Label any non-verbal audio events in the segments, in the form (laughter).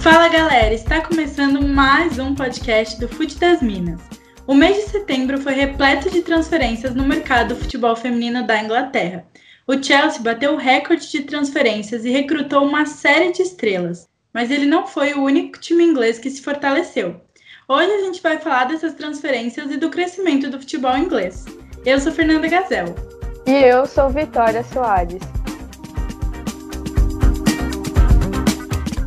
Fala galera, está começando mais um podcast do Fute das Minas. O mês de setembro foi repleto de transferências no mercado do futebol feminino da Inglaterra. O Chelsea bateu o recorde de transferências e recrutou uma série de estrelas, mas ele não foi o único time inglês que se fortaleceu. Hoje a gente vai falar dessas transferências e do crescimento do futebol inglês. Eu sou Fernanda Gazel. E eu sou Vitória Soares.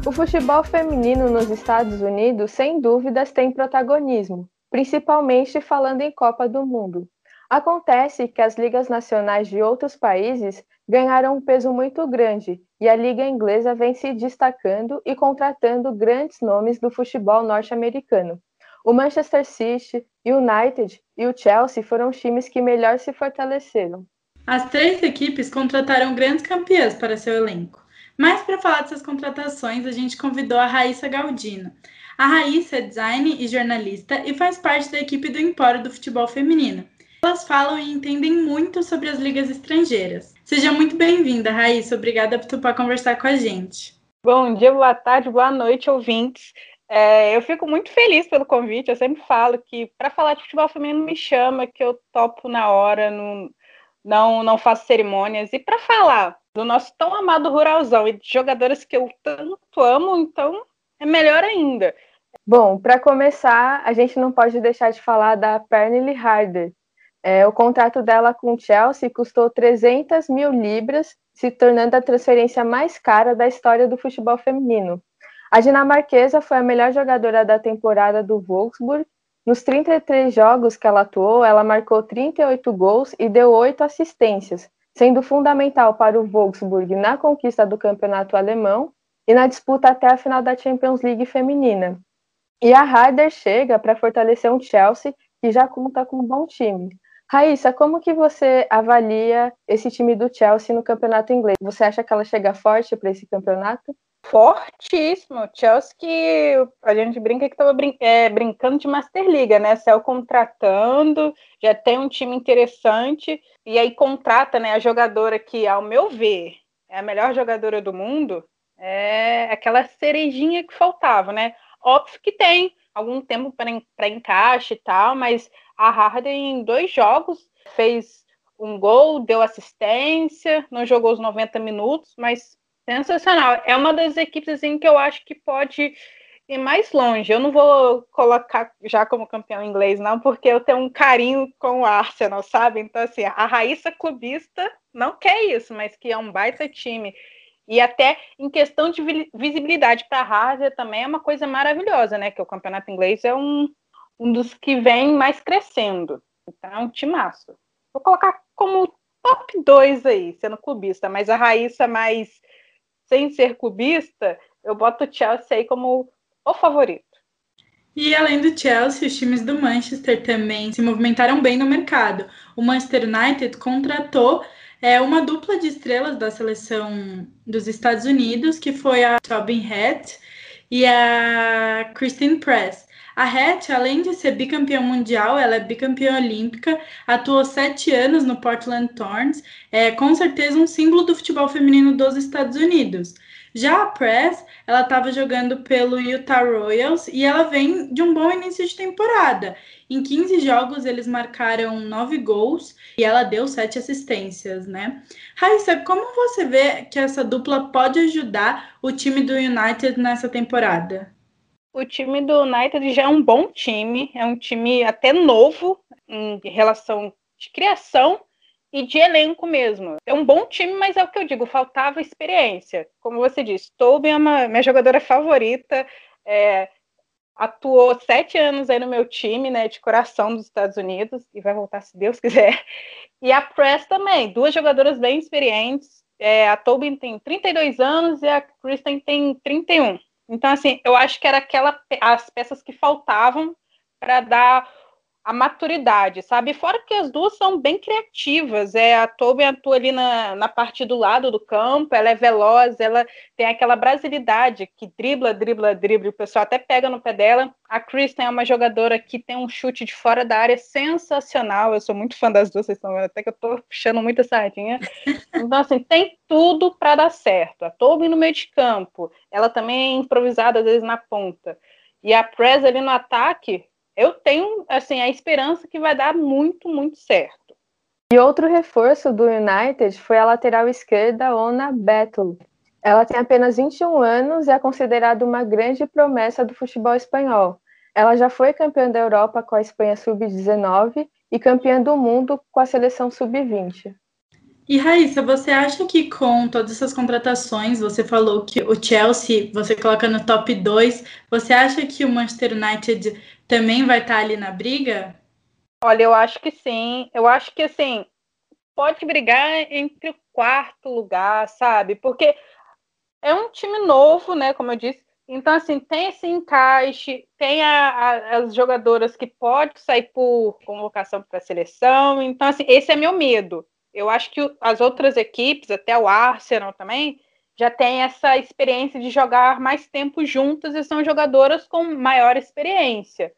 O futebol feminino nos Estados Unidos, sem dúvidas, tem protagonismo, principalmente falando em Copa do Mundo. Acontece que as ligas nacionais de outros países ganharam um peso muito grande e a liga inglesa vem se destacando e contratando grandes nomes do futebol norte-americano. O Manchester City, United e o Chelsea foram os times que melhor se fortaleceram. As três equipes contrataram grandes campeãs para seu elenco. Mas para falar dessas contratações, a gente convidou a Raíssa Galdino. A Raíssa é design e jornalista e faz parte da equipe do Empório do Futebol Feminino. Elas falam e entendem muito sobre as ligas estrangeiras. Seja muito bem-vinda, Raíssa. Obrigada por topar conversar com a gente. Bom dia, boa tarde, boa noite, ouvintes. É, eu fico muito feliz pelo convite. Eu sempre falo que para falar de futebol feminino me chama, que eu topo na hora, não, não, não faço cerimônias. E para falar do nosso tão amado ruralzão e de jogadoras que eu tanto amo, então é melhor ainda. Bom, para começar, a gente não pode deixar de falar da Pernille Harder. É, o contrato dela com o Chelsea custou 300 mil libras, se tornando a transferência mais cara da história do futebol feminino. A dinamarquesa foi a melhor jogadora da temporada do Wolfsburg nos 33 jogos que ela atuou, ela marcou 38 gols e deu 8 assistências, sendo fundamental para o Wolfsburg na conquista do campeonato alemão e na disputa até a final da Champions League feminina. E a Harder chega para fortalecer um Chelsea que já conta com um bom time. Raíssa, como que você avalia esse time do Chelsea no campeonato inglês? Você acha que ela chega forte para esse campeonato? Fortíssimo. Chelsea que a gente brinca que estava brin é, brincando de Master Liga, né? Céu contratando, já tem um time interessante, e aí contrata né, a jogadora que, ao meu ver, é a melhor jogadora do mundo, é aquela cerejinha que faltava, né? Óbvio que tem algum tempo para encaixe e tal, mas a Harden em dois jogos fez um gol, deu assistência, não jogou os 90 minutos, mas Sensacional. É uma das equipes assim, que eu acho que pode ir mais longe. Eu não vou colocar já como campeão inglês, não, porque eu tenho um carinho com o Arsenal, sabe? Então, assim, a Raíssa clubista não quer isso, mas que é um baita time. E até em questão de visibilidade para a Harvard também é uma coisa maravilhosa, né? Que o campeonato inglês é um, um dos que vem mais crescendo. Então, é um timaço. Vou colocar como top 2 aí, sendo clubista, mas a Raíssa mais sem ser clubista, eu boto o Chelsea aí como o favorito. E além do Chelsea, os times do Manchester também se movimentaram bem no mercado. O Manchester United contratou é, uma dupla de estrelas da seleção dos Estados Unidos, que foi a Tobin Head e a Christine Press. A Hatch, além de ser bicampeã mundial, ela é bicampeã olímpica, atuou sete anos no Portland Thorns, é com certeza um símbolo do futebol feminino dos Estados Unidos. Já a Press, ela estava jogando pelo Utah Royals e ela vem de um bom início de temporada. Em 15 jogos, eles marcaram 9 gols e ela deu 7 assistências, né? Raíssa, como você vê que essa dupla pode ajudar o time do United nessa temporada? O time do United já é um bom time, é um time até novo em relação de criação e de elenco mesmo. É um bom time, mas é o que eu digo, faltava experiência. Como você disse, Tobin é uma, minha jogadora favorita, é, atuou sete anos aí no meu time, né, de coração dos Estados Unidos, e vai voltar se Deus quiser. E a Press também, duas jogadoras bem experientes. É, a Tobin tem 32 anos e a Kristen tem 31. Então, assim, eu acho que era aquela as peças que faltavam para dar a maturidade, sabe? Fora que as duas são bem criativas. É, a Tobin atua ali na, na parte do lado do campo, ela é veloz, ela tem aquela brasilidade que dribla, dribla, dribla, o pessoal até pega no pé dela. A Kristen é uma jogadora que tem um chute de fora da área sensacional. Eu sou muito fã das duas, vocês estão vendo até que eu tô puxando muita sardinha. (laughs) Então, assim, tem tudo para dar certo. A Tobin no meio de campo, ela também é improvisada às vezes na ponta. E a Prez ali no ataque, eu tenho assim a esperança que vai dar muito, muito certo. E outro reforço do United foi a lateral esquerda Ona Betul. Ela tem apenas 21 anos e é considerada uma grande promessa do futebol espanhol. Ela já foi campeã da Europa com a Espanha sub-19 e campeã do mundo com a seleção sub-20. E Raíssa, você acha que com todas essas contratações, você falou que o Chelsea você coloca no top 2, você acha que o Manchester United também vai estar ali na briga? Olha, eu acho que sim. Eu acho que assim, pode brigar entre o quarto lugar, sabe? Porque é um time novo, né? Como eu disse. Então, assim, tem esse encaixe, tem a, a, as jogadoras que podem sair por convocação para a seleção. Então, assim, esse é meu medo eu acho que as outras equipes, até o Arsenal também, já tem essa experiência de jogar mais tempo juntas e são jogadoras com maior experiência.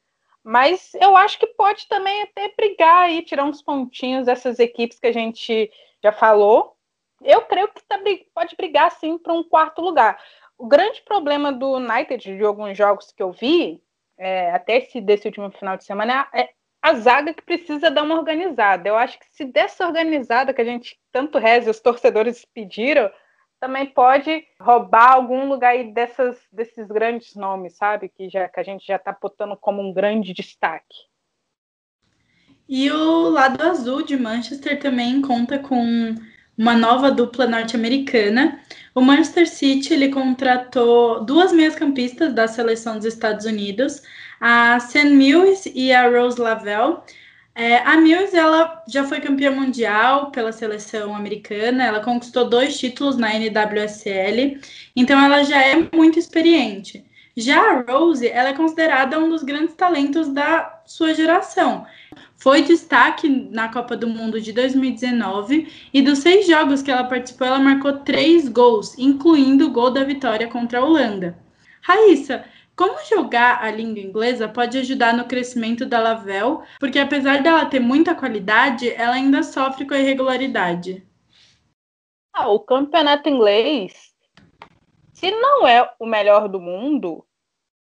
Mas eu acho que pode também até brigar e tirar uns pontinhos dessas equipes que a gente já falou. Eu creio que tá, pode brigar sim para um quarto lugar. O grande problema do United, de alguns jogos que eu vi, é, até esse desse último final de semana, é, a zaga que precisa dar uma organizada. Eu acho que se dessa organizada que a gente tanto reza, os torcedores pediram, também pode roubar algum lugar aí dessas, desses grandes nomes, sabe? Que, já, que a gente já está botando como um grande destaque. E o lado azul de Manchester também conta com uma nova dupla norte-americana. O Manchester City ele contratou duas meias-campistas da seleção dos Estados Unidos, a Sam Mills e a Rose Lavelle. É, a Mills ela já foi campeã mundial pela seleção americana, ela conquistou dois títulos na NWSL, então ela já é muito experiente. Já a Rose, ela é considerada um dos grandes talentos da sua geração. Foi destaque na Copa do Mundo de 2019 e dos seis jogos que ela participou, ela marcou três gols, incluindo o gol da vitória contra a Holanda. Raíssa, como jogar a língua inglesa pode ajudar no crescimento da Lavelle, porque apesar dela ter muita qualidade, ela ainda sofre com a irregularidade. Ah, o campeonato inglês, se não é o melhor do mundo,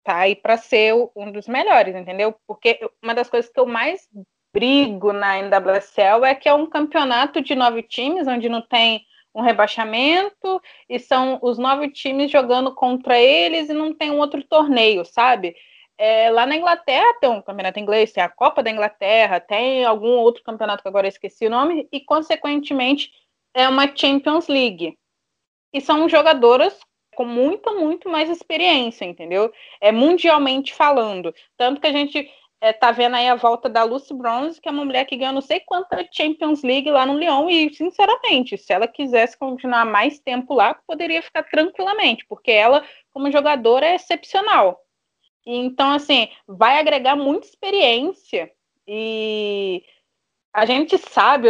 tá aí para ser um dos melhores, entendeu? Porque uma das coisas que eu mais brigo na NWSL é que é um campeonato de nove times, onde não tem um rebaixamento e são os nove times jogando contra eles e não tem um outro torneio, sabe? É, lá na Inglaterra tem um campeonato inglês, tem a Copa da Inglaterra, tem algum outro campeonato que agora esqueci o nome, e consequentemente é uma Champions League. E são jogadoras com muita, muito mais experiência, entendeu? É mundialmente falando. Tanto que a gente é, tá vendo aí a volta da Lucy Bronze, que é uma mulher que ganhou não sei quanta Champions League lá no Lyon, e sinceramente, se ela quisesse continuar mais tempo lá, poderia ficar tranquilamente, porque ela, como jogadora, é excepcional. Então, assim, vai agregar muita experiência e a gente sabe,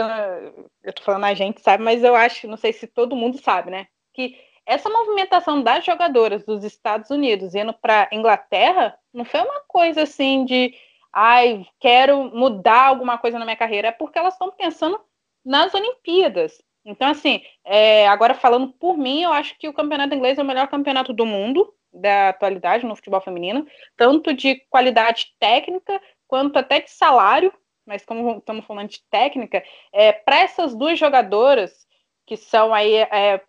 eu tô falando a gente sabe, mas eu acho, não sei se todo mundo sabe, né, que essa movimentação das jogadoras dos Estados Unidos indo para Inglaterra não foi uma coisa assim de ai, quero mudar alguma coisa na minha carreira, é porque elas estão pensando nas Olimpíadas. Então, assim, é, agora falando por mim, eu acho que o campeonato inglês é o melhor campeonato do mundo da atualidade no futebol feminino, tanto de qualidade técnica quanto até de salário. Mas como estamos falando de técnica, é, para essas duas jogadoras que são aí é,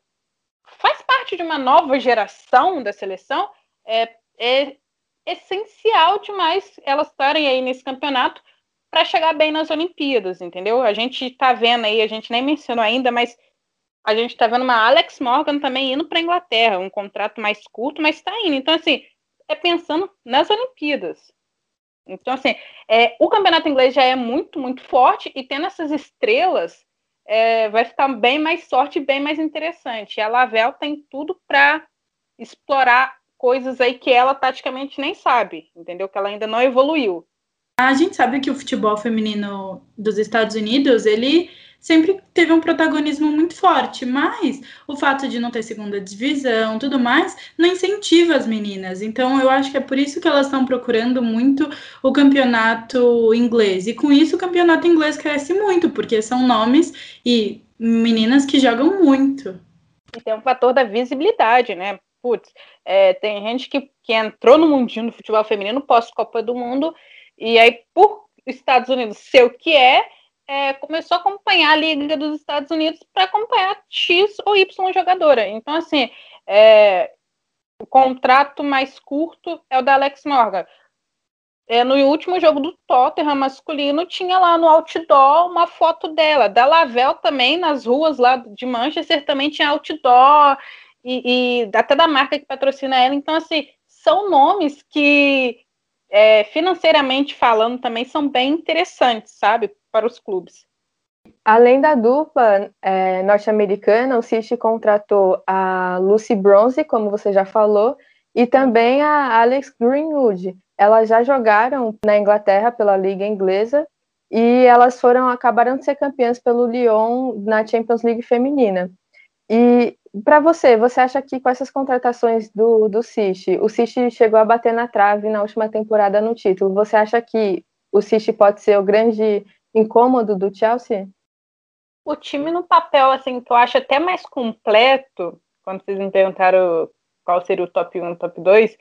faz parte de uma nova geração da seleção, é, é essencial demais elas estarem aí nesse campeonato para chegar bem nas Olimpíadas, entendeu? A gente está vendo aí, a gente nem mencionou ainda, mas a gente está vendo uma Alex Morgan também indo para a Inglaterra, um contrato mais curto, mas está indo. Então, assim, é pensando nas Olimpíadas. Então, assim, é, o campeonato inglês já é muito, muito forte e tendo essas estrelas, é, vai ficar bem mais sorte e bem mais interessante. E a Lavelle tem tudo para explorar coisas aí que ela taticamente nem sabe, entendeu? Que ela ainda não evoluiu. A gente sabe que o futebol feminino dos Estados Unidos, ele sempre teve um protagonismo muito forte, mas o fato de não ter segunda divisão, tudo mais, não incentiva as meninas. Então eu acho que é por isso que elas estão procurando muito o campeonato inglês. E com isso o campeonato inglês cresce muito, porque são nomes e meninas que jogam muito. E tem um fator da visibilidade, né? Putz, é, tem gente que, que entrou no mundinho do futebol feminino pós-Copa do Mundo, e aí, por Estados Unidos ser o que é, é, começou a acompanhar a Liga dos Estados Unidos para acompanhar X ou Y jogadora. Então, assim, é, o contrato mais curto é o da Alex Morgan. É, no último jogo do Tottenham masculino, tinha lá no outdoor uma foto dela. Da Lavelle também, nas ruas lá de Manchester, também tinha outdoor, e, e até da marca que patrocina ela. Então, assim, são nomes que, é, financeiramente falando, também são bem interessantes, sabe? para os clubes. Além da dupla é, norte-americana, o City contratou a Lucy Bronze, como você já falou, e também a Alex Greenwood. Elas já jogaram na Inglaterra pela Liga Inglesa e elas foram acabaram de ser campeãs pelo Lyon na Champions League feminina. E para você, você acha que com essas contratações do, do City, o City chegou a bater na trave na última temporada no título? Você acha que o City pode ser o grande incômodo do Chelsea? O time no papel, assim, que eu acho até mais completo, quando vocês me perguntaram qual seria o top 1 e top 2,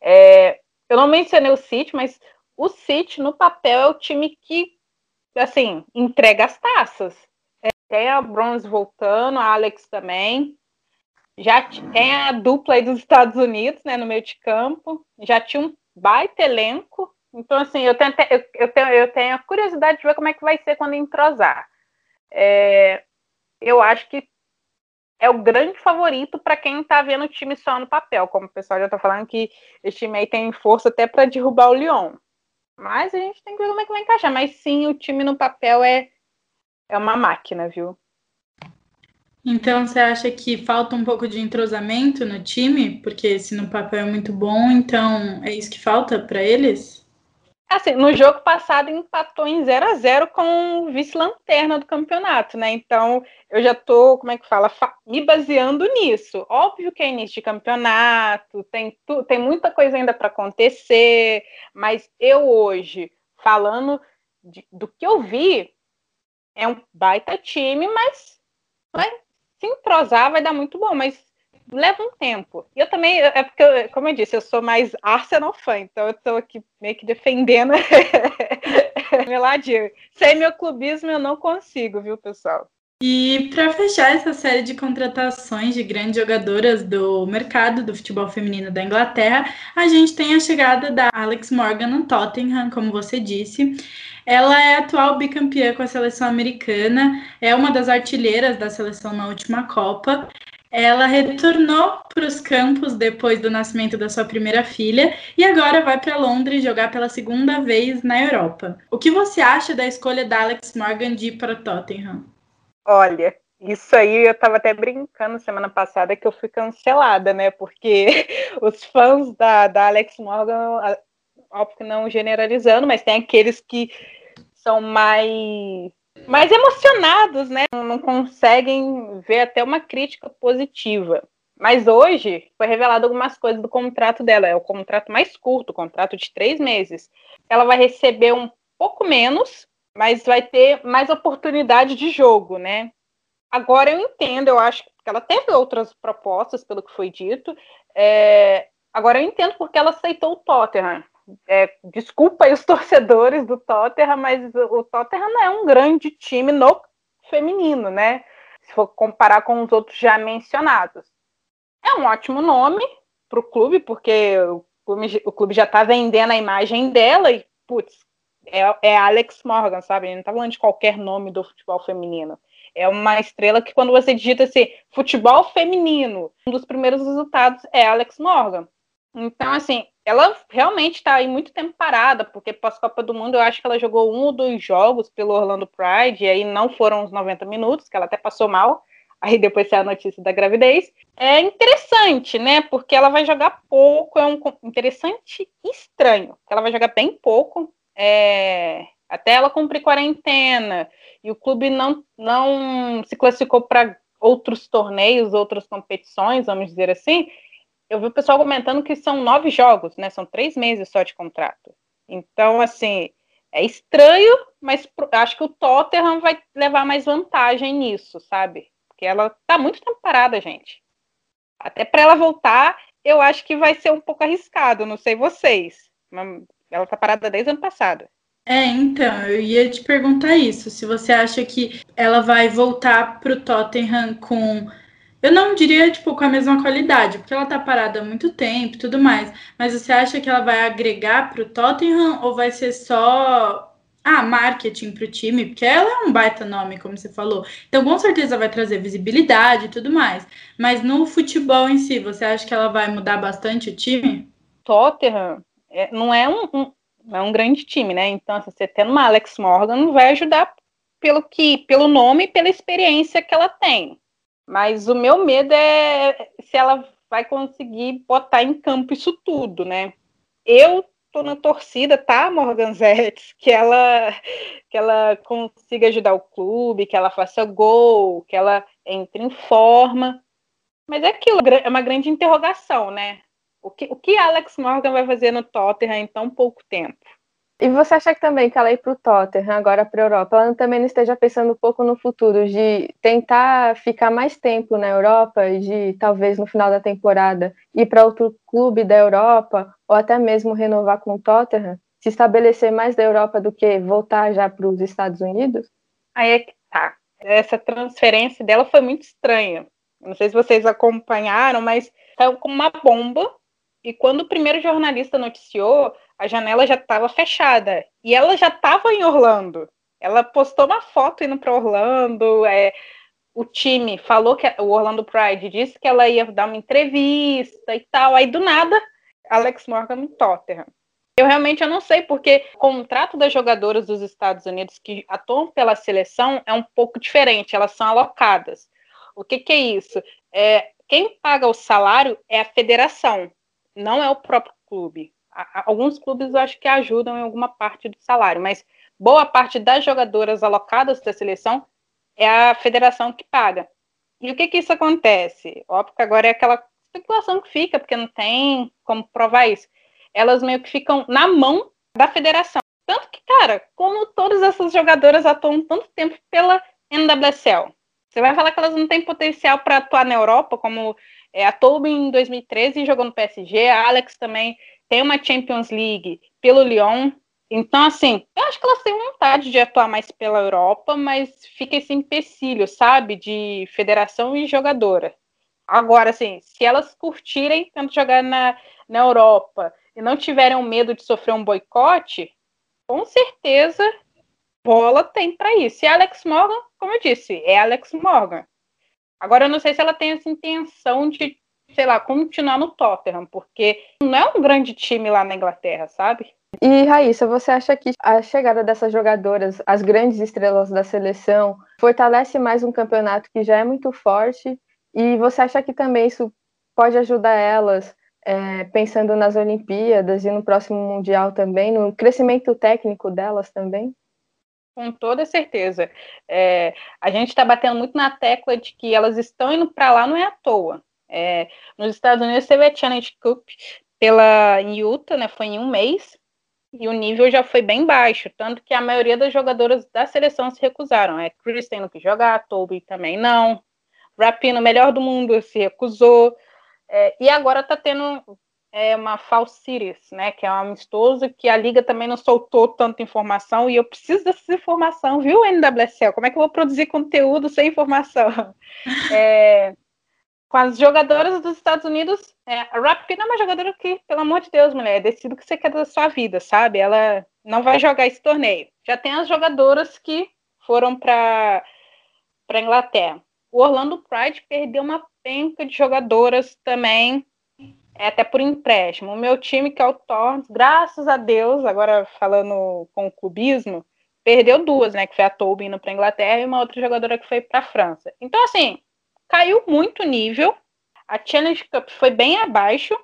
é, eu não mencionei o City, mas o City no papel é o time que, assim, entrega as taças. É, tem a Bronze voltando, a Alex também. Já tem a dupla aí dos Estados Unidos, né, no meio de campo. Já tinha um baita elenco. Então, assim, eu tenho, eu, tenho, eu tenho a curiosidade de ver como é que vai ser quando entrosar. É, eu acho que é o grande favorito para quem está vendo o time só no papel, como o pessoal já está falando que esse time aí tem força até para derrubar o Lyon. Mas a gente tem que ver como é que vai encaixar. Mas sim, o time no papel é, é uma máquina, viu? Então você acha que falta um pouco de entrosamento no time? Porque se no papel é muito bom, então é isso que falta para eles? Assim, no jogo passado empatou em 0 a 0 com o vice-lanterna do campeonato, né? Então, eu já tô, como é que fala, me baseando nisso. Óbvio que é início de campeonato, tem, tem muita coisa ainda para acontecer, mas eu hoje, falando de, do que eu vi, é um baita time, mas vai se entrosar, vai dar muito bom, mas leva um tempo. E eu também, é porque, como eu disse, eu sou mais Arsenal fã, então eu tô aqui meio que defendendo (laughs) meu ladinho. Sem meu clubismo eu não consigo, viu, pessoal? E para fechar essa série de contratações de grandes jogadoras do mercado do futebol feminino da Inglaterra, a gente tem a chegada da Alex Morgan no Tottenham, como você disse. Ela é atual bicampeã com a seleção americana, é uma das artilheiras da seleção na última Copa ela retornou para os campos depois do nascimento da sua primeira filha e agora vai para Londres jogar pela segunda vez na Europa. O que você acha da escolha da Alex Morgan de ir para Tottenham? Olha, isso aí eu estava até brincando semana passada que eu fui cancelada, né? Porque (laughs) os fãs da, da Alex Morgan, óbvio que não generalizando, mas tem aqueles que são mais mais emocionados, né? Não conseguem ver até uma crítica positiva. Mas hoje foi revelado algumas coisas do contrato dela. É o contrato mais curto, o contrato de três meses. Ela vai receber um pouco menos, mas vai ter mais oportunidade de jogo, né? Agora eu entendo, eu acho que ela teve outras propostas, pelo que foi dito. É... Agora eu entendo porque ela aceitou o Tottenham é, desculpa aí os (laughs) torcedores do Tottenham, mas o Tottenham não é um grande time no feminino, né? Se for comparar com os outros já mencionados. É um ótimo nome para o clube, porque o clube, já está vendendo a imagem dela e, putz, é, é Alex Morgan, sabe? Ele não está falando de qualquer nome do futebol feminino. É uma estrela que, quando você digita assim, futebol feminino, um dos primeiros resultados é Alex Morgan. Então, assim, ela realmente está aí muito tempo parada, porque pós-Copa do Mundo eu acho que ela jogou um ou dois jogos pelo Orlando Pride, e aí não foram os 90 minutos, que ela até passou mal, aí depois saiu a notícia da gravidez. É interessante, né? Porque ela vai jogar pouco, é um interessante e estranho. Ela vai jogar bem pouco, é, até ela cumprir quarentena, e o clube não, não se classificou para outros torneios, outras competições, vamos dizer assim, eu vi o pessoal comentando que são nove jogos, né? São três meses só de contrato. Então, assim, é estranho, mas acho que o Tottenham vai levar mais vantagem nisso, sabe? Porque ela tá muito tempo parada, gente. Até para ela voltar, eu acho que vai ser um pouco arriscado, não sei vocês. Ela tá parada desde ano passado. É, então, eu ia te perguntar isso. Se você acha que ela vai voltar pro Tottenham com. Eu não diria, tipo, com a mesma qualidade, porque ela tá parada há muito tempo e tudo mais. Mas você acha que ela vai agregar pro Tottenham ou vai ser só. Ah, marketing pro time, porque ela é um baita nome, como você falou. Então, com certeza vai trazer visibilidade e tudo mais. Mas no futebol em si, você acha que ela vai mudar bastante o time? Tottenham é, não é um, um é um grande time, né? Então, assim, você tendo uma Alex Morgan vai ajudar pelo que, pelo nome e pela experiência que ela tem. Mas o meu medo é se ela vai conseguir botar em campo isso tudo, né? Eu tô na torcida, tá, Morgan Zetz, (laughs) que ela que ela consiga ajudar o clube, que ela faça gol, que ela entre em forma. Mas é aquilo, é uma grande interrogação, né? O que, o que Alex Morgan vai fazer no Tottenham em tão pouco tempo? E você acha que também que ela ir para o Tottenham, agora para a Europa, ela também não esteja pensando um pouco no futuro, de tentar ficar mais tempo na Europa e de talvez no final da temporada ir para outro clube da Europa, ou até mesmo renovar com o Tottenham, se estabelecer mais da Europa do que voltar já para os Estados Unidos? Aí é que tá. Essa transferência dela foi muito estranha. Não sei se vocês acompanharam, mas saiu como uma bomba e quando o primeiro jornalista noticiou, a janela já estava fechada. E ela já estava em Orlando. Ela postou uma foto indo para Orlando. É, o time falou que o Orlando Pride disse que ela ia dar uma entrevista e tal. Aí do nada, Alex Morgan no Tottenham. Eu realmente eu não sei, porque o contrato das jogadoras dos Estados Unidos que atuam pela seleção é um pouco diferente, elas são alocadas. O que, que é isso? É, quem paga o salário é a federação não é o próprio clube. Alguns clubes acho que ajudam em alguma parte do salário, mas boa parte das jogadoras alocadas da seleção é a federação que paga. E o que que isso acontece? Óbvio que agora é aquela especulação que fica, porque não tem como provar isso. Elas meio que ficam na mão da federação. Tanto que, cara, como todas essas jogadoras atuam tanto tempo pela NWSL, você vai falar que elas não têm potencial para atuar na Europa, como é, a Toby em 2013 jogou no PSG, a Alex também tem uma Champions League pelo Lyon. Então, assim, eu acho que elas têm vontade de atuar mais pela Europa, mas fica esse empecilho, sabe, de federação e jogadora. Agora, assim, se elas curtirem tanto jogar na, na Europa e não tiverem medo de sofrer um boicote, com certeza bola tem para isso. E Alex Morgan, como eu disse, é Alex Morgan. Agora, eu não sei se ela tem essa intenção de, sei lá, continuar no Tottenham, porque não é um grande time lá na Inglaterra, sabe? E Raíssa, você acha que a chegada dessas jogadoras, as grandes estrelas da seleção, fortalece mais um campeonato que já é muito forte? E você acha que também isso pode ajudar elas, é, pensando nas Olimpíadas e no próximo Mundial também, no crescimento técnico delas também? Com toda certeza. É, a gente está batendo muito na tecla de que elas estão indo para lá, não é à toa. É, nos Estados Unidos teve a Challenge Cup pela em Utah, né? Foi em um mês e o nível já foi bem baixo, tanto que a maioria das jogadoras da seleção se recusaram. É, Kristen não quis jogar, Toby também não. Rapino, melhor do mundo, se recusou. É, e agora está tendo é uma Falsiris, né? Que é um amistoso que a liga também não soltou tanta informação e eu preciso dessa informação, viu, NWSL? Como é que eu vou produzir conteúdo sem informação? (laughs) É, com as jogadoras dos Estados Unidos, é, a Rapina é uma jogadora que, pelo amor de Deus, mulher, decida o que você quer da sua vida, sabe? Ela não vai jogar esse torneio. Já tem as jogadoras que foram para para Inglaterra. O Orlando Pride perdeu uma penca de jogadoras também é até por empréstimo. O meu time, que é o Torres, graças a Deus, agora falando com o clubismo, perdeu duas, né? Que foi a Toby indo para Inglaterra e uma outra jogadora que foi para França. Então, assim, caiu muito o nível. A Challenge Cup foi bem abaixo.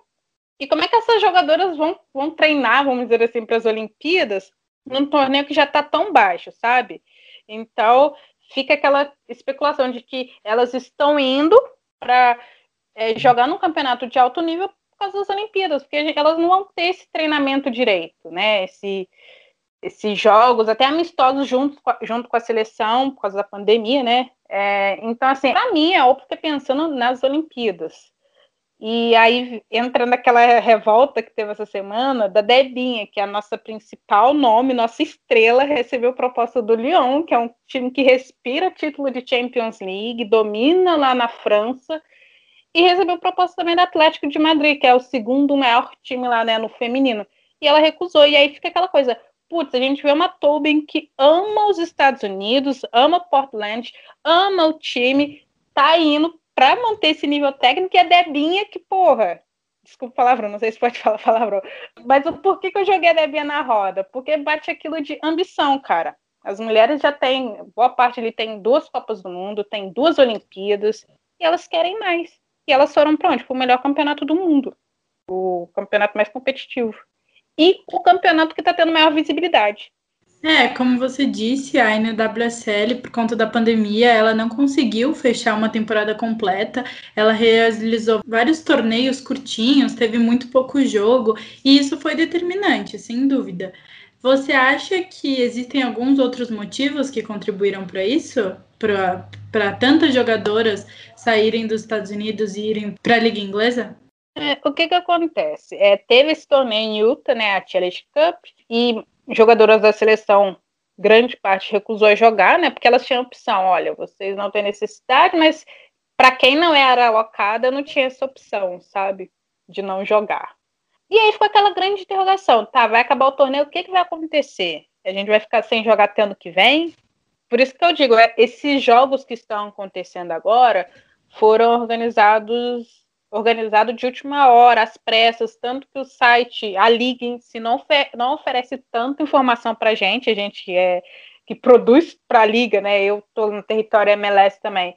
E como é que essas jogadoras vão, vão treinar, vamos dizer assim, para as Olimpíadas? num torneio que já está tão baixo, sabe? Então, fica aquela especulação de que elas estão indo para é, jogar num campeonato de alto nível por causa das Olimpíadas, porque elas não vão ter esse treinamento direito, né? Esse, esses jogos, até amistosos junto a, junto com a seleção, por causa da pandemia, né? É, então, assim, para mim é óbvio que é pensando nas Olimpíadas. E aí entra naquela revolta que teve essa semana da Debinha, que é a nossa principal nome, nossa estrela, recebeu proposta do Lyon, que é um time que respira título de Champions League, domina lá na França, e recebeu proposta também do Atlético de Madrid, que é o segundo maior time lá né, no feminino. E ela recusou, e aí fica aquela coisa, putz, a gente vê uma Tobin que ama os Estados Unidos, ama Portland, ama o time, tá indo para manter esse nível técnico e a Debinha que, porra, desculpa palavrão, não sei se pode (laughs) falar palavrão, mas por que, que eu joguei a Debinha na roda? Porque bate aquilo de ambição, cara. As mulheres já têm, boa parte ali tem duas Copas do Mundo, tem duas Olimpíadas, e elas querem mais. E elas foram para onde? Para o melhor campeonato do mundo. O campeonato mais competitivo. E o campeonato que está tendo maior visibilidade. É, como você disse, a NWSL, por conta da pandemia, ela não conseguiu fechar uma temporada completa. Ela realizou vários torneios curtinhos, teve muito pouco jogo, e isso foi determinante, sem dúvida. Você acha que existem alguns outros motivos que contribuíram para isso? Para tantas jogadoras saírem dos Estados Unidos e irem para a Liga Inglesa? É, o que que acontece? É, teve esse torneio em Utah, né, a Challenge Cup, e jogadoras da seleção, grande parte recusou a jogar, né? Porque elas tinham opção, olha, vocês não têm necessidade, mas para quem não era alocada, não tinha essa opção, sabe? De não jogar. E aí ficou aquela grande interrogação, tá? Vai acabar o torneio, o que, que vai acontecer? A gente vai ficar sem jogar até ano que vem? Por isso que eu digo, é, esses jogos que estão acontecendo agora foram organizados organizado de última hora, às pressas, tanto que o site, a Liga em si, não, não oferece tanta informação para a gente, a gente é que produz para a Liga, né? Eu estou no território MLS também.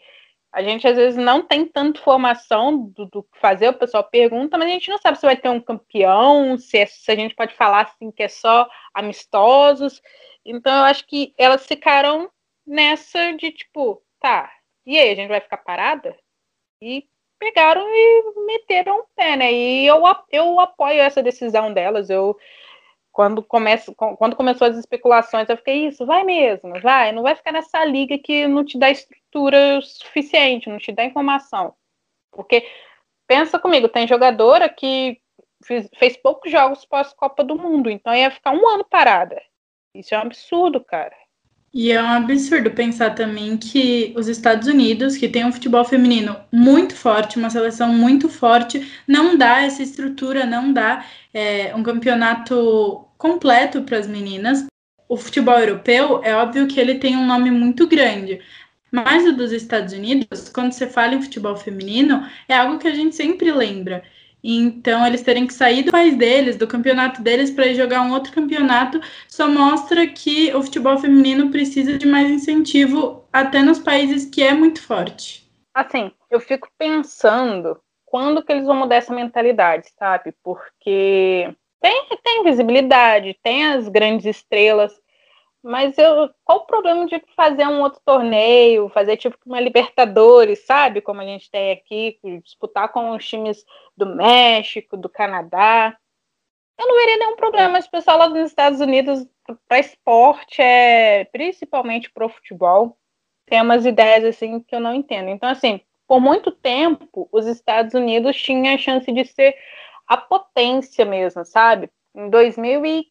A gente às vezes não tem tanta informação do, do, que fazer, o pessoal pergunta, mas a gente não sabe se vai ter um campeão, se, é, se a gente pode falar assim que é só amistosos. Então eu acho que elas ficaram nessa de tipo, tá, e aí, a gente vai ficar parada? E pegaram e meteram o pé, né? E eu, eu apoio essa decisão delas. Eu quando começa quando começou as especulações, eu fiquei isso, vai mesmo, vai, não vai ficar nessa liga que não te dá estrutura suficiente, não te dá informação. Porque pensa comigo, tem jogadora que fez, fez poucos jogos pós Copa do Mundo, então ia ficar um ano parada. Isso é um absurdo, cara. E é um absurdo pensar também que os Estados Unidos, que tem um futebol feminino muito forte, uma seleção muito forte, não dá essa estrutura, não dá é, um campeonato completo para as meninas. O futebol europeu, é óbvio que ele tem um nome muito grande, mas o dos Estados Unidos, quando você fala em futebol feminino, é algo que a gente sempre lembra. Então, eles terem que sair do país deles, do campeonato deles, para ir jogar um outro campeonato, só mostra que o futebol feminino precisa de mais incentivo até nos países que é muito forte. Assim, eu fico pensando quando que eles vão mudar essa mentalidade, sabe? Porque tem, tem visibilidade, tem as grandes estrelas, mas eu, qual o problema de fazer um outro torneio, fazer tipo uma Libertadores, sabe? Como a gente tem aqui, disputar com os times do México, do Canadá. Eu não veria nenhum problema, mas o pessoal lá nos Estados Unidos, para esporte, é, principalmente para o futebol, tem umas ideias assim que eu não entendo. Então, assim, por muito tempo, os Estados Unidos tinham a chance de ser a potência mesmo, sabe? Em 2000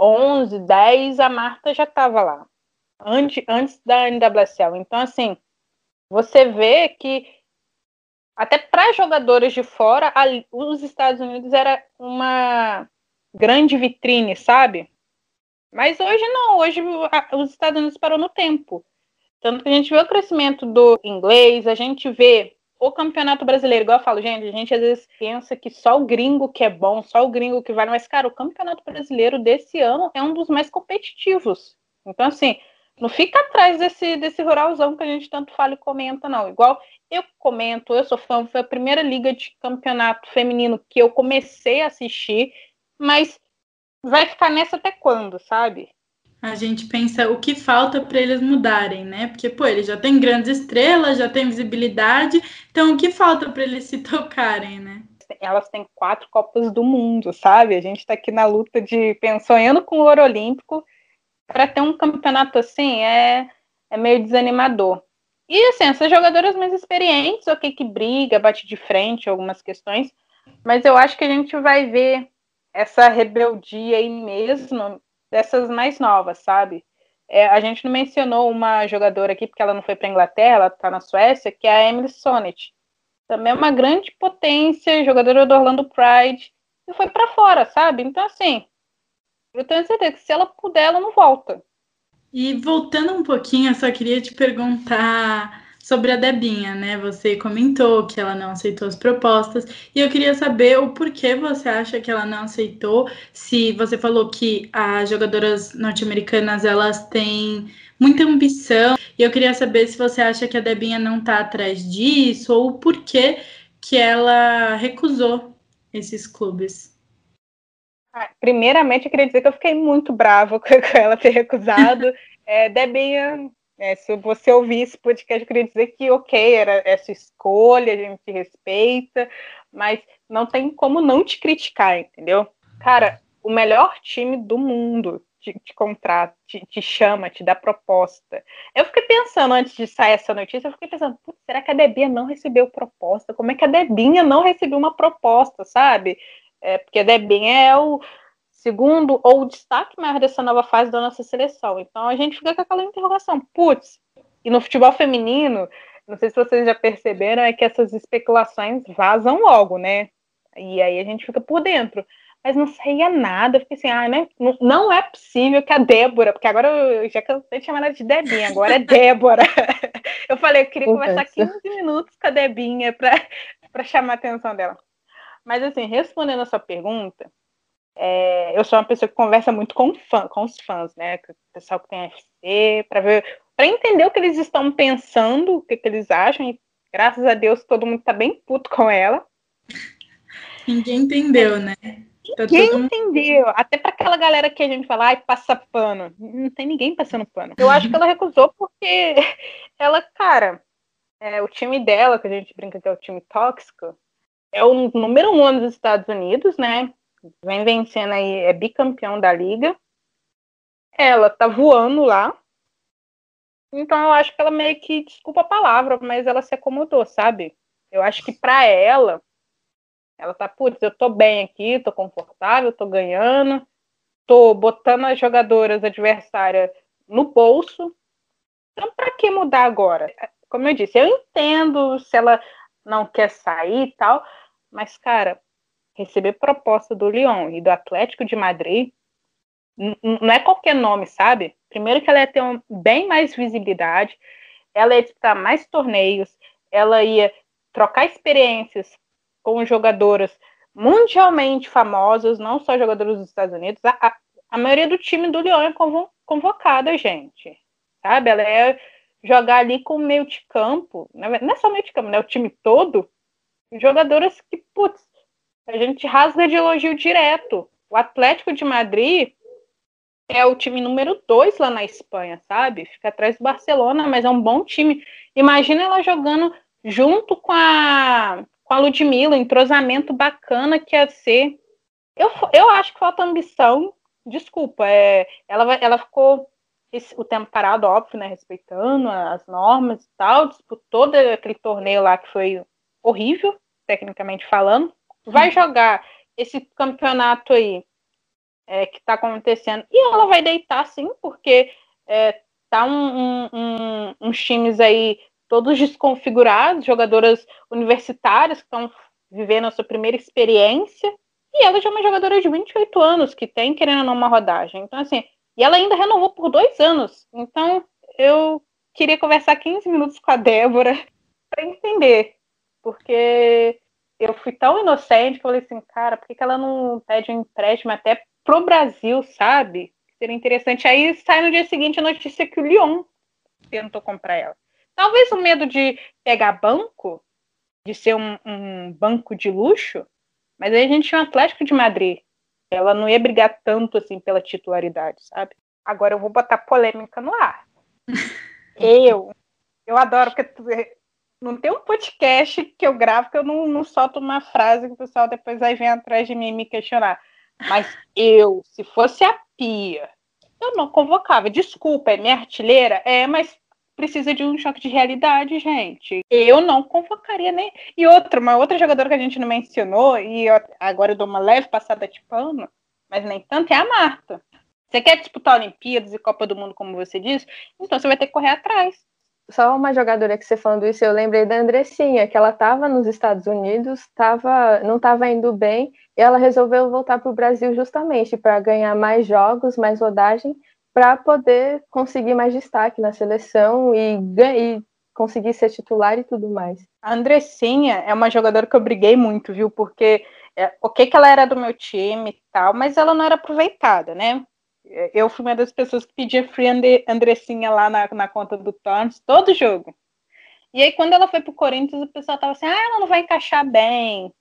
11, 10, a Marta já estava lá. Antes, antes da NWSL. Então, assim, você vê que até para jogadores de fora, a, os Estados Unidos era uma grande vitrine, sabe? Mas hoje não, hoje os Estados Unidos parou no tempo. Tanto que a gente vê o crescimento do inglês, a gente vê o campeonato brasileiro, igual eu falo, gente, a gente às vezes pensa que só o gringo que é bom, só o gringo que vale, mas, cara, o campeonato brasileiro desse ano é um dos mais competitivos. Então, assim, não fica atrás desse, desse ruralzão que a gente tanto fala e comenta, não. Igual eu comento, eu sou fã, foi a primeira liga de campeonato feminino que eu comecei a assistir, mas vai ficar nessa até quando, sabe? A gente pensa o que falta para eles mudarem, né? Porque, pô, eles já têm grandes estrelas, já têm visibilidade, então o que falta para eles se (laughs) tocarem, né? Elas têm quatro Copas do Mundo, sabe? A gente está aqui na luta de sonhando com o ouro olímpico. Para ter um campeonato assim é, é meio desanimador. E assim, essas jogadoras mais experientes, ok, que briga, bate de frente algumas questões, mas eu acho que a gente vai ver essa rebeldia aí mesmo dessas mais novas, sabe? É, a gente não mencionou uma jogadora aqui, porque ela não foi para Inglaterra, ela está na Suécia, que é a Emily Sonnet. Também é uma grande potência, jogadora do Orlando Pride, e foi para fora, sabe? Então, assim, eu tenho certeza que se ela puder, ela não volta. E voltando um pouquinho, eu só queria te perguntar sobre a Debinha, né? Você comentou que ela não aceitou as propostas e eu queria saber o porquê você acha que ela não aceitou. Se você falou que as jogadoras norte-americanas elas têm muita ambição e eu queria saber se você acha que a Debinha não está atrás disso ou o porquê que ela recusou esses clubes. Ah, primeiramente, eu queria dizer que eu fiquei muito brava (laughs) com ela ter recusado. é, Debinha é, se você ouvir esse podcast, eu queria dizer que, ok, era essa escolha, a gente respeita, mas não tem como não te criticar, entendeu? Cara, o melhor time do mundo te, te contrata, te, te, chama, te dá proposta. Eu fiquei pensando, antes de sair essa notícia, eu fiquei pensando, será que a Debinha não recebeu proposta? Como é que a Debinha não recebeu uma proposta, sabe? É, porque a Debinha é o segundo ou o destaque maior dessa nova fase da nossa seleção. Então a gente fica com aquela interrogação, putz, e no futebol feminino, não sei se vocês já perceberam, é que essas especulações vazam logo, né? E aí a gente fica por dentro. Mas não saía nada, eu fiquei assim, ah, né? Não é possível que a Débora, porque agora eu já cansei de chamar ela de Debinha, agora é Débora. (laughs) eu falei, eu queria conversar 15 minutos com a Debinha para chamar a atenção dela. Mas assim, respondendo a sua pergunta, é, eu sou uma pessoa que conversa muito com, fã, com os fãs, né? Com o pessoal que tem FC, para ver, para entender o que eles estão pensando, o que, que eles acham. E graças a Deus todo mundo tá bem puto com ela. Ninguém entendeu, né? Tá ninguém mundo... entendeu. Até para aquela galera que a gente fala, ai, passa pano. Não tem ninguém passando pano. Eu acho que ela recusou porque (laughs) ela, cara, é, o time dela, que a gente brinca que é o time tóxico, é o número um dos Estados Unidos, né? Vem vencendo aí, é bicampeão da liga. Ela tá voando lá. Então eu acho que ela meio que, desculpa a palavra, mas ela se acomodou, sabe? Eu acho que para ela, ela tá, putz, eu tô bem aqui, tô confortável, tô ganhando, tô botando as jogadoras adversárias no bolso. Então, para que mudar agora? Como eu disse, eu entendo se ela não quer sair e tal, mas, cara, receber proposta do Lyon e do Atlético de Madrid, não é qualquer nome, sabe? Primeiro que ela ia ter um, bem mais visibilidade, ela ia disputar mais torneios, ela ia trocar experiências com jogadoras mundialmente famosas, não só jogadoras dos Estados Unidos. A, a, a maioria do time do Lyon é convocada, gente. Sabe? Ela é jogar ali com o meio de campo, não é só meio de campo, né? O time todo, jogadoras que, putz, a gente rasga de elogio direto. O Atlético de Madrid é o time número dois lá na Espanha, sabe? Fica atrás do Barcelona, mas é um bom time. Imagina ela jogando junto com a, com a Ludmilla, entrosamento bacana que ia ser. Eu, eu acho que falta ambição. Desculpa, é, ela, ela ficou esse, o tempo parado, óbvio, né? Respeitando as normas e tal. Disputou aquele torneio lá que foi horrível, tecnicamente falando vai jogar esse campeonato aí é, que está acontecendo e ela vai deitar sim, porque é, tá um, um, um, uns times aí todos desconfigurados, jogadoras universitárias que estão vivendo a sua primeira experiência, e ela já é uma jogadora de 28 anos, que tem, querendo ou não, uma rodagem. Então, assim, e ela ainda renovou por dois anos. Então, eu queria conversar 15 minutos com a Débora (laughs) para entender, porque eu fui tão inocente que eu falei assim, cara, por que, que ela não pede um empréstimo até pro Brasil, sabe? Seria interessante. Aí sai no dia seguinte a notícia que o Lyon tentou comprar ela. Talvez o medo de pegar banco, de ser um, um banco de luxo, mas aí a gente tinha o um Atlético de Madrid, Ela não ia brigar tanto assim pela titularidade, sabe? Agora eu vou botar polêmica no ar. (laughs) eu, eu adoro, porque não tem um podcast que eu gravo que eu não, não solto uma frase que o pessoal depois vai vir atrás de mim me questionar. Mas eu, se fosse a Pia, eu não convocava. Desculpa, é minha artilheira? É, mas precisa de um choque de realidade, gente. Eu não convocaria nem. E outra, uma outra jogadora que a gente não mencionou, e eu, agora eu dou uma leve passada de pano, mas nem tanto, é a Marta. Você quer disputar Olimpíadas e Copa do Mundo, como você disse? Então você vai ter que correr atrás só uma jogadora que você falando isso, eu lembrei da Andressinha, que ela estava nos Estados Unidos, tava, não estava indo bem, e ela resolveu voltar para o Brasil justamente para ganhar mais jogos, mais rodagem, para poder conseguir mais destaque na seleção e, e conseguir ser titular e tudo mais. A Andressinha é uma jogadora que eu briguei muito, viu? Porque é, o que que ela era do meu time e tal, mas ela não era aproveitada, né? Eu fui uma das pessoas que pedia free Andressinha lá na, na conta do Torrents todo jogo. E aí, quando ela foi pro Corinthians, o pessoal tava assim: ah, ela não vai encaixar bem.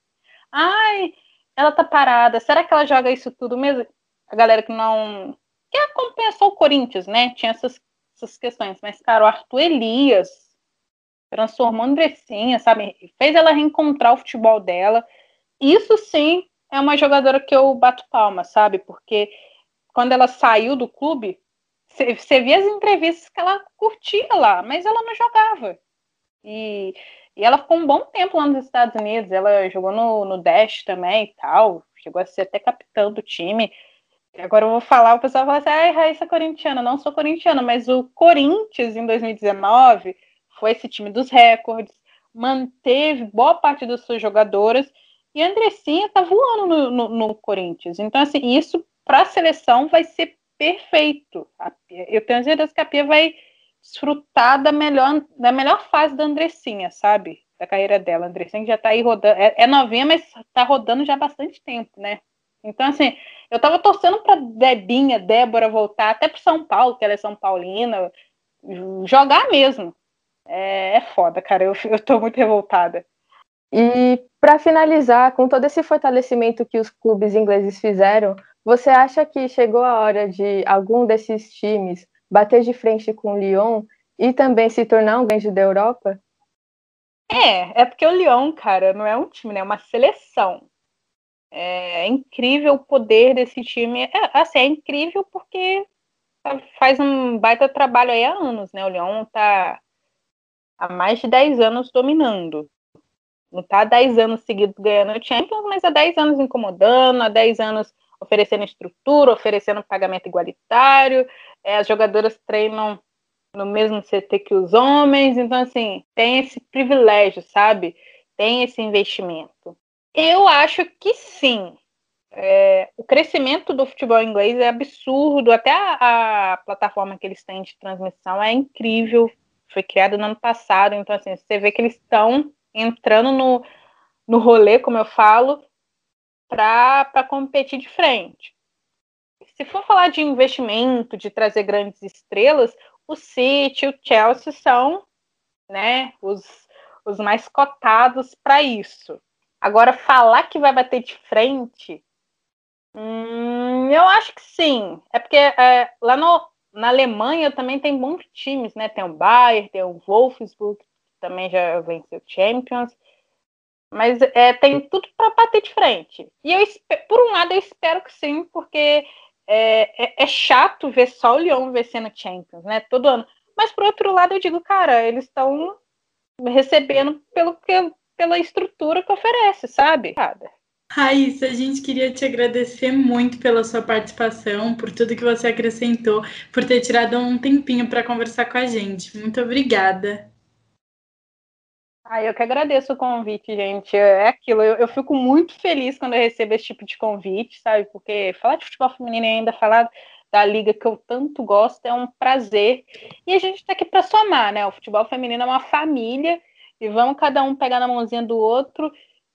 Ai, ela tá parada. Será que ela joga isso tudo mesmo? A galera que não. que acompanhou o Corinthians, né? Tinha essas, essas questões. Mas, cara, o Arthur Elias transformou Andressinha, sabe? Fez ela reencontrar o futebol dela. Isso sim é uma jogadora que eu bato palma, sabe? Porque quando ela saiu do clube, você via as entrevistas que ela curtia lá, mas ela não jogava. E, e ela ficou um bom tempo lá nos Estados Unidos. Ela jogou no, no Dash também e tal. Chegou a ser até capitão do time. Agora eu vou falar, o pessoal fala assim, ai, Raíssa corintiana. Não sou corintiana, mas o Corinthians em 2019 foi esse time dos recordes, manteve boa parte das suas jogadoras e a Andressinha tá voando no, no, no Corinthians. Então, assim, isso para a seleção vai ser perfeito. Eu tenho certeza que a Pia vai desfrutar da melhor, da melhor fase da Andressinha, sabe? Da carreira dela. A Andressinha já está aí rodando. É, é novinha, mas está rodando já há bastante tempo, né? Então, assim, eu tava torcendo para Debinha, Débora voltar até pro São Paulo, que ela é São Paulina, jogar mesmo. É, é foda, cara. Eu, tô muito revoltada. E para finalizar, com todo esse fortalecimento que os clubes ingleses fizeram, você acha que chegou a hora de algum desses times bater de frente com o Lyon e também se tornar um grande da Europa? É, é porque o Lyon, cara, não é um time, né? É uma seleção. É, é incrível o poder desse time. É, assim, é incrível porque faz um baita trabalho aí há anos, né? O Lyon tá há mais de 10 anos dominando. Não tá há 10 anos seguidos ganhando o Champions, mas há 10 anos incomodando, há 10 anos oferecendo estrutura, oferecendo pagamento igualitário, é, as jogadoras treinam no mesmo CT que os homens, então assim, tem esse privilégio, sabe? Tem esse investimento. Eu acho que sim. É, o crescimento do futebol inglês é absurdo, até a, a, plataforma que eles têm de transmissão é incrível, foi criada no ano passado, então assim, você vê que eles estão entrando no, no rolê, como eu falo, para competir de frente. Se for falar de investimento, de trazer grandes estrelas, o City o Chelsea são né, os, os mais cotados para isso. Agora, falar que vai bater de frente, hum, eu acho que sim. É porque é, lá no, na Alemanha também tem bons times, né? Tem o Bayern, tem o Wolfsburg, que também já venceu Champions. Mas é, tem tudo para bater de frente. E eu, por um lado, eu espero que sim, porque é, é, é, chato ver só o Lyon vencendo Champions, né? Todo ano. Mas por outro lado, eu digo, cara, eles estão recebendo pelo que, pela estrutura que oferece, sabe? Raíssa, a gente queria te agradecer muito pela sua participação, por tudo que você acrescentou, por ter tirado um tempinho para conversar com a gente. Muito obrigada. Ah, eu que agradeço o convite, gente. É aquilo, eu, eu, fico muito feliz quando eu recebo esse tipo de convite, sabe? Porque falar de futebol feminino e ainda falar da liga que eu tanto gosto é um prazer. E a gente está aqui para somar, né? O futebol feminino é uma família e vamos cada um pegar na mãozinha do outro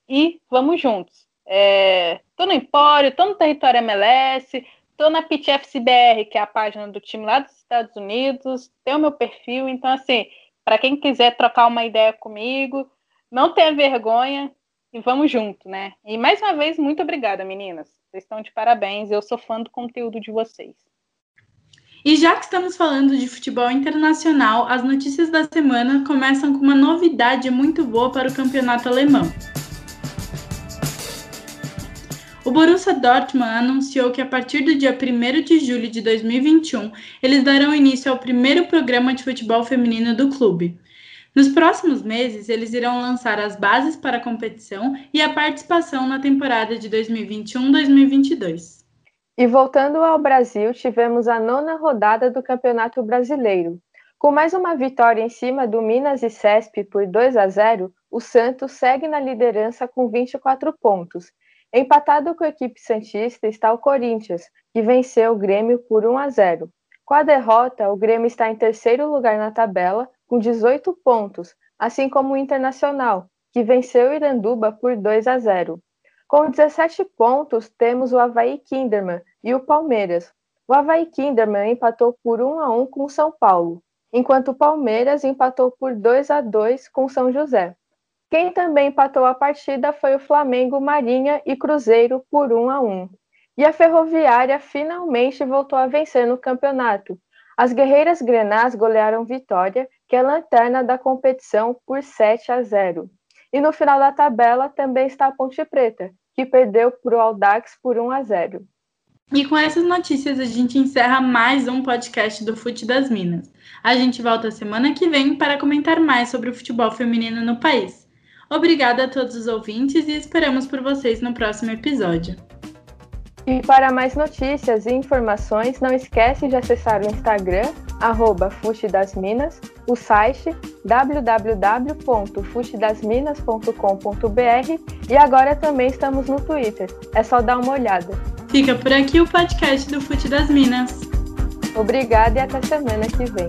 e vamos juntos. É, tô no Empório, tô no Território MLS, tô na PTFCBR, que é a página do time lá dos Estados Unidos, tem o meu perfil, então assim para quem quiser trocar uma ideia comigo, não tenha vergonha, e vamos junto, né? E mais uma vez, muito obrigada, meninas. Vocês estão de parabéns. Eu sou fã do conteúdo de vocês. E já que estamos falando de futebol internacional, as notícias da semana começam com uma novidade muito boa para o campeonato alemão. O Borussia Dortmund anunciou que a partir do dia 1 de julho de 2021, eles darão início ao primeiro programa de futebol feminino do clube. Nos próximos meses, eles irão lançar as bases para a competição e a participação na temporada de 2021-2022. E voltando ao Brasil, tivemos a nona rodada do Campeonato Brasileiro. Com mais uma vitória em cima do Minas e Cesp por 2 a 0, o Santos segue na liderança com 24 pontos. Empatado com a equipe Santista está o Corinthians, que venceu o Grêmio por 1 a 0. Com a derrota, o Grêmio está em terceiro lugar na tabela, com 18 pontos, assim como o Internacional, que venceu o Iranduba por 2 a 0. Com 17 pontos, temos o Havaí Kinderman e o Palmeiras. O Havaí Kinderman empatou por 1 a 1 com o São Paulo, enquanto o Palmeiras empatou por 2 a 2 com São José. Quem também empatou a partida foi o Flamengo, Marinha e Cruzeiro por 1 a 1. E a Ferroviária finalmente voltou a vencer no campeonato. As guerreiras grenás golearam Vitória que é lanterna da competição por 7 a 0. E no final da tabela também está a Ponte Preta, que perdeu para o Aldax por 1 a 0. E com essas notícias a gente encerra mais um podcast do Fute das Minas. A gente volta semana que vem para comentar mais sobre o futebol feminino no país. Obrigada a todos os ouvintes e esperamos por vocês no próximo episódio. E para mais notícias e informações, não esquece de acessar o Instagram, arroba das Minas, o site www.fuxedasminas.com.br e agora também estamos no Twitter. É só dar uma olhada. Fica por aqui o podcast do Fute das Minas. Obrigada e até semana que vem.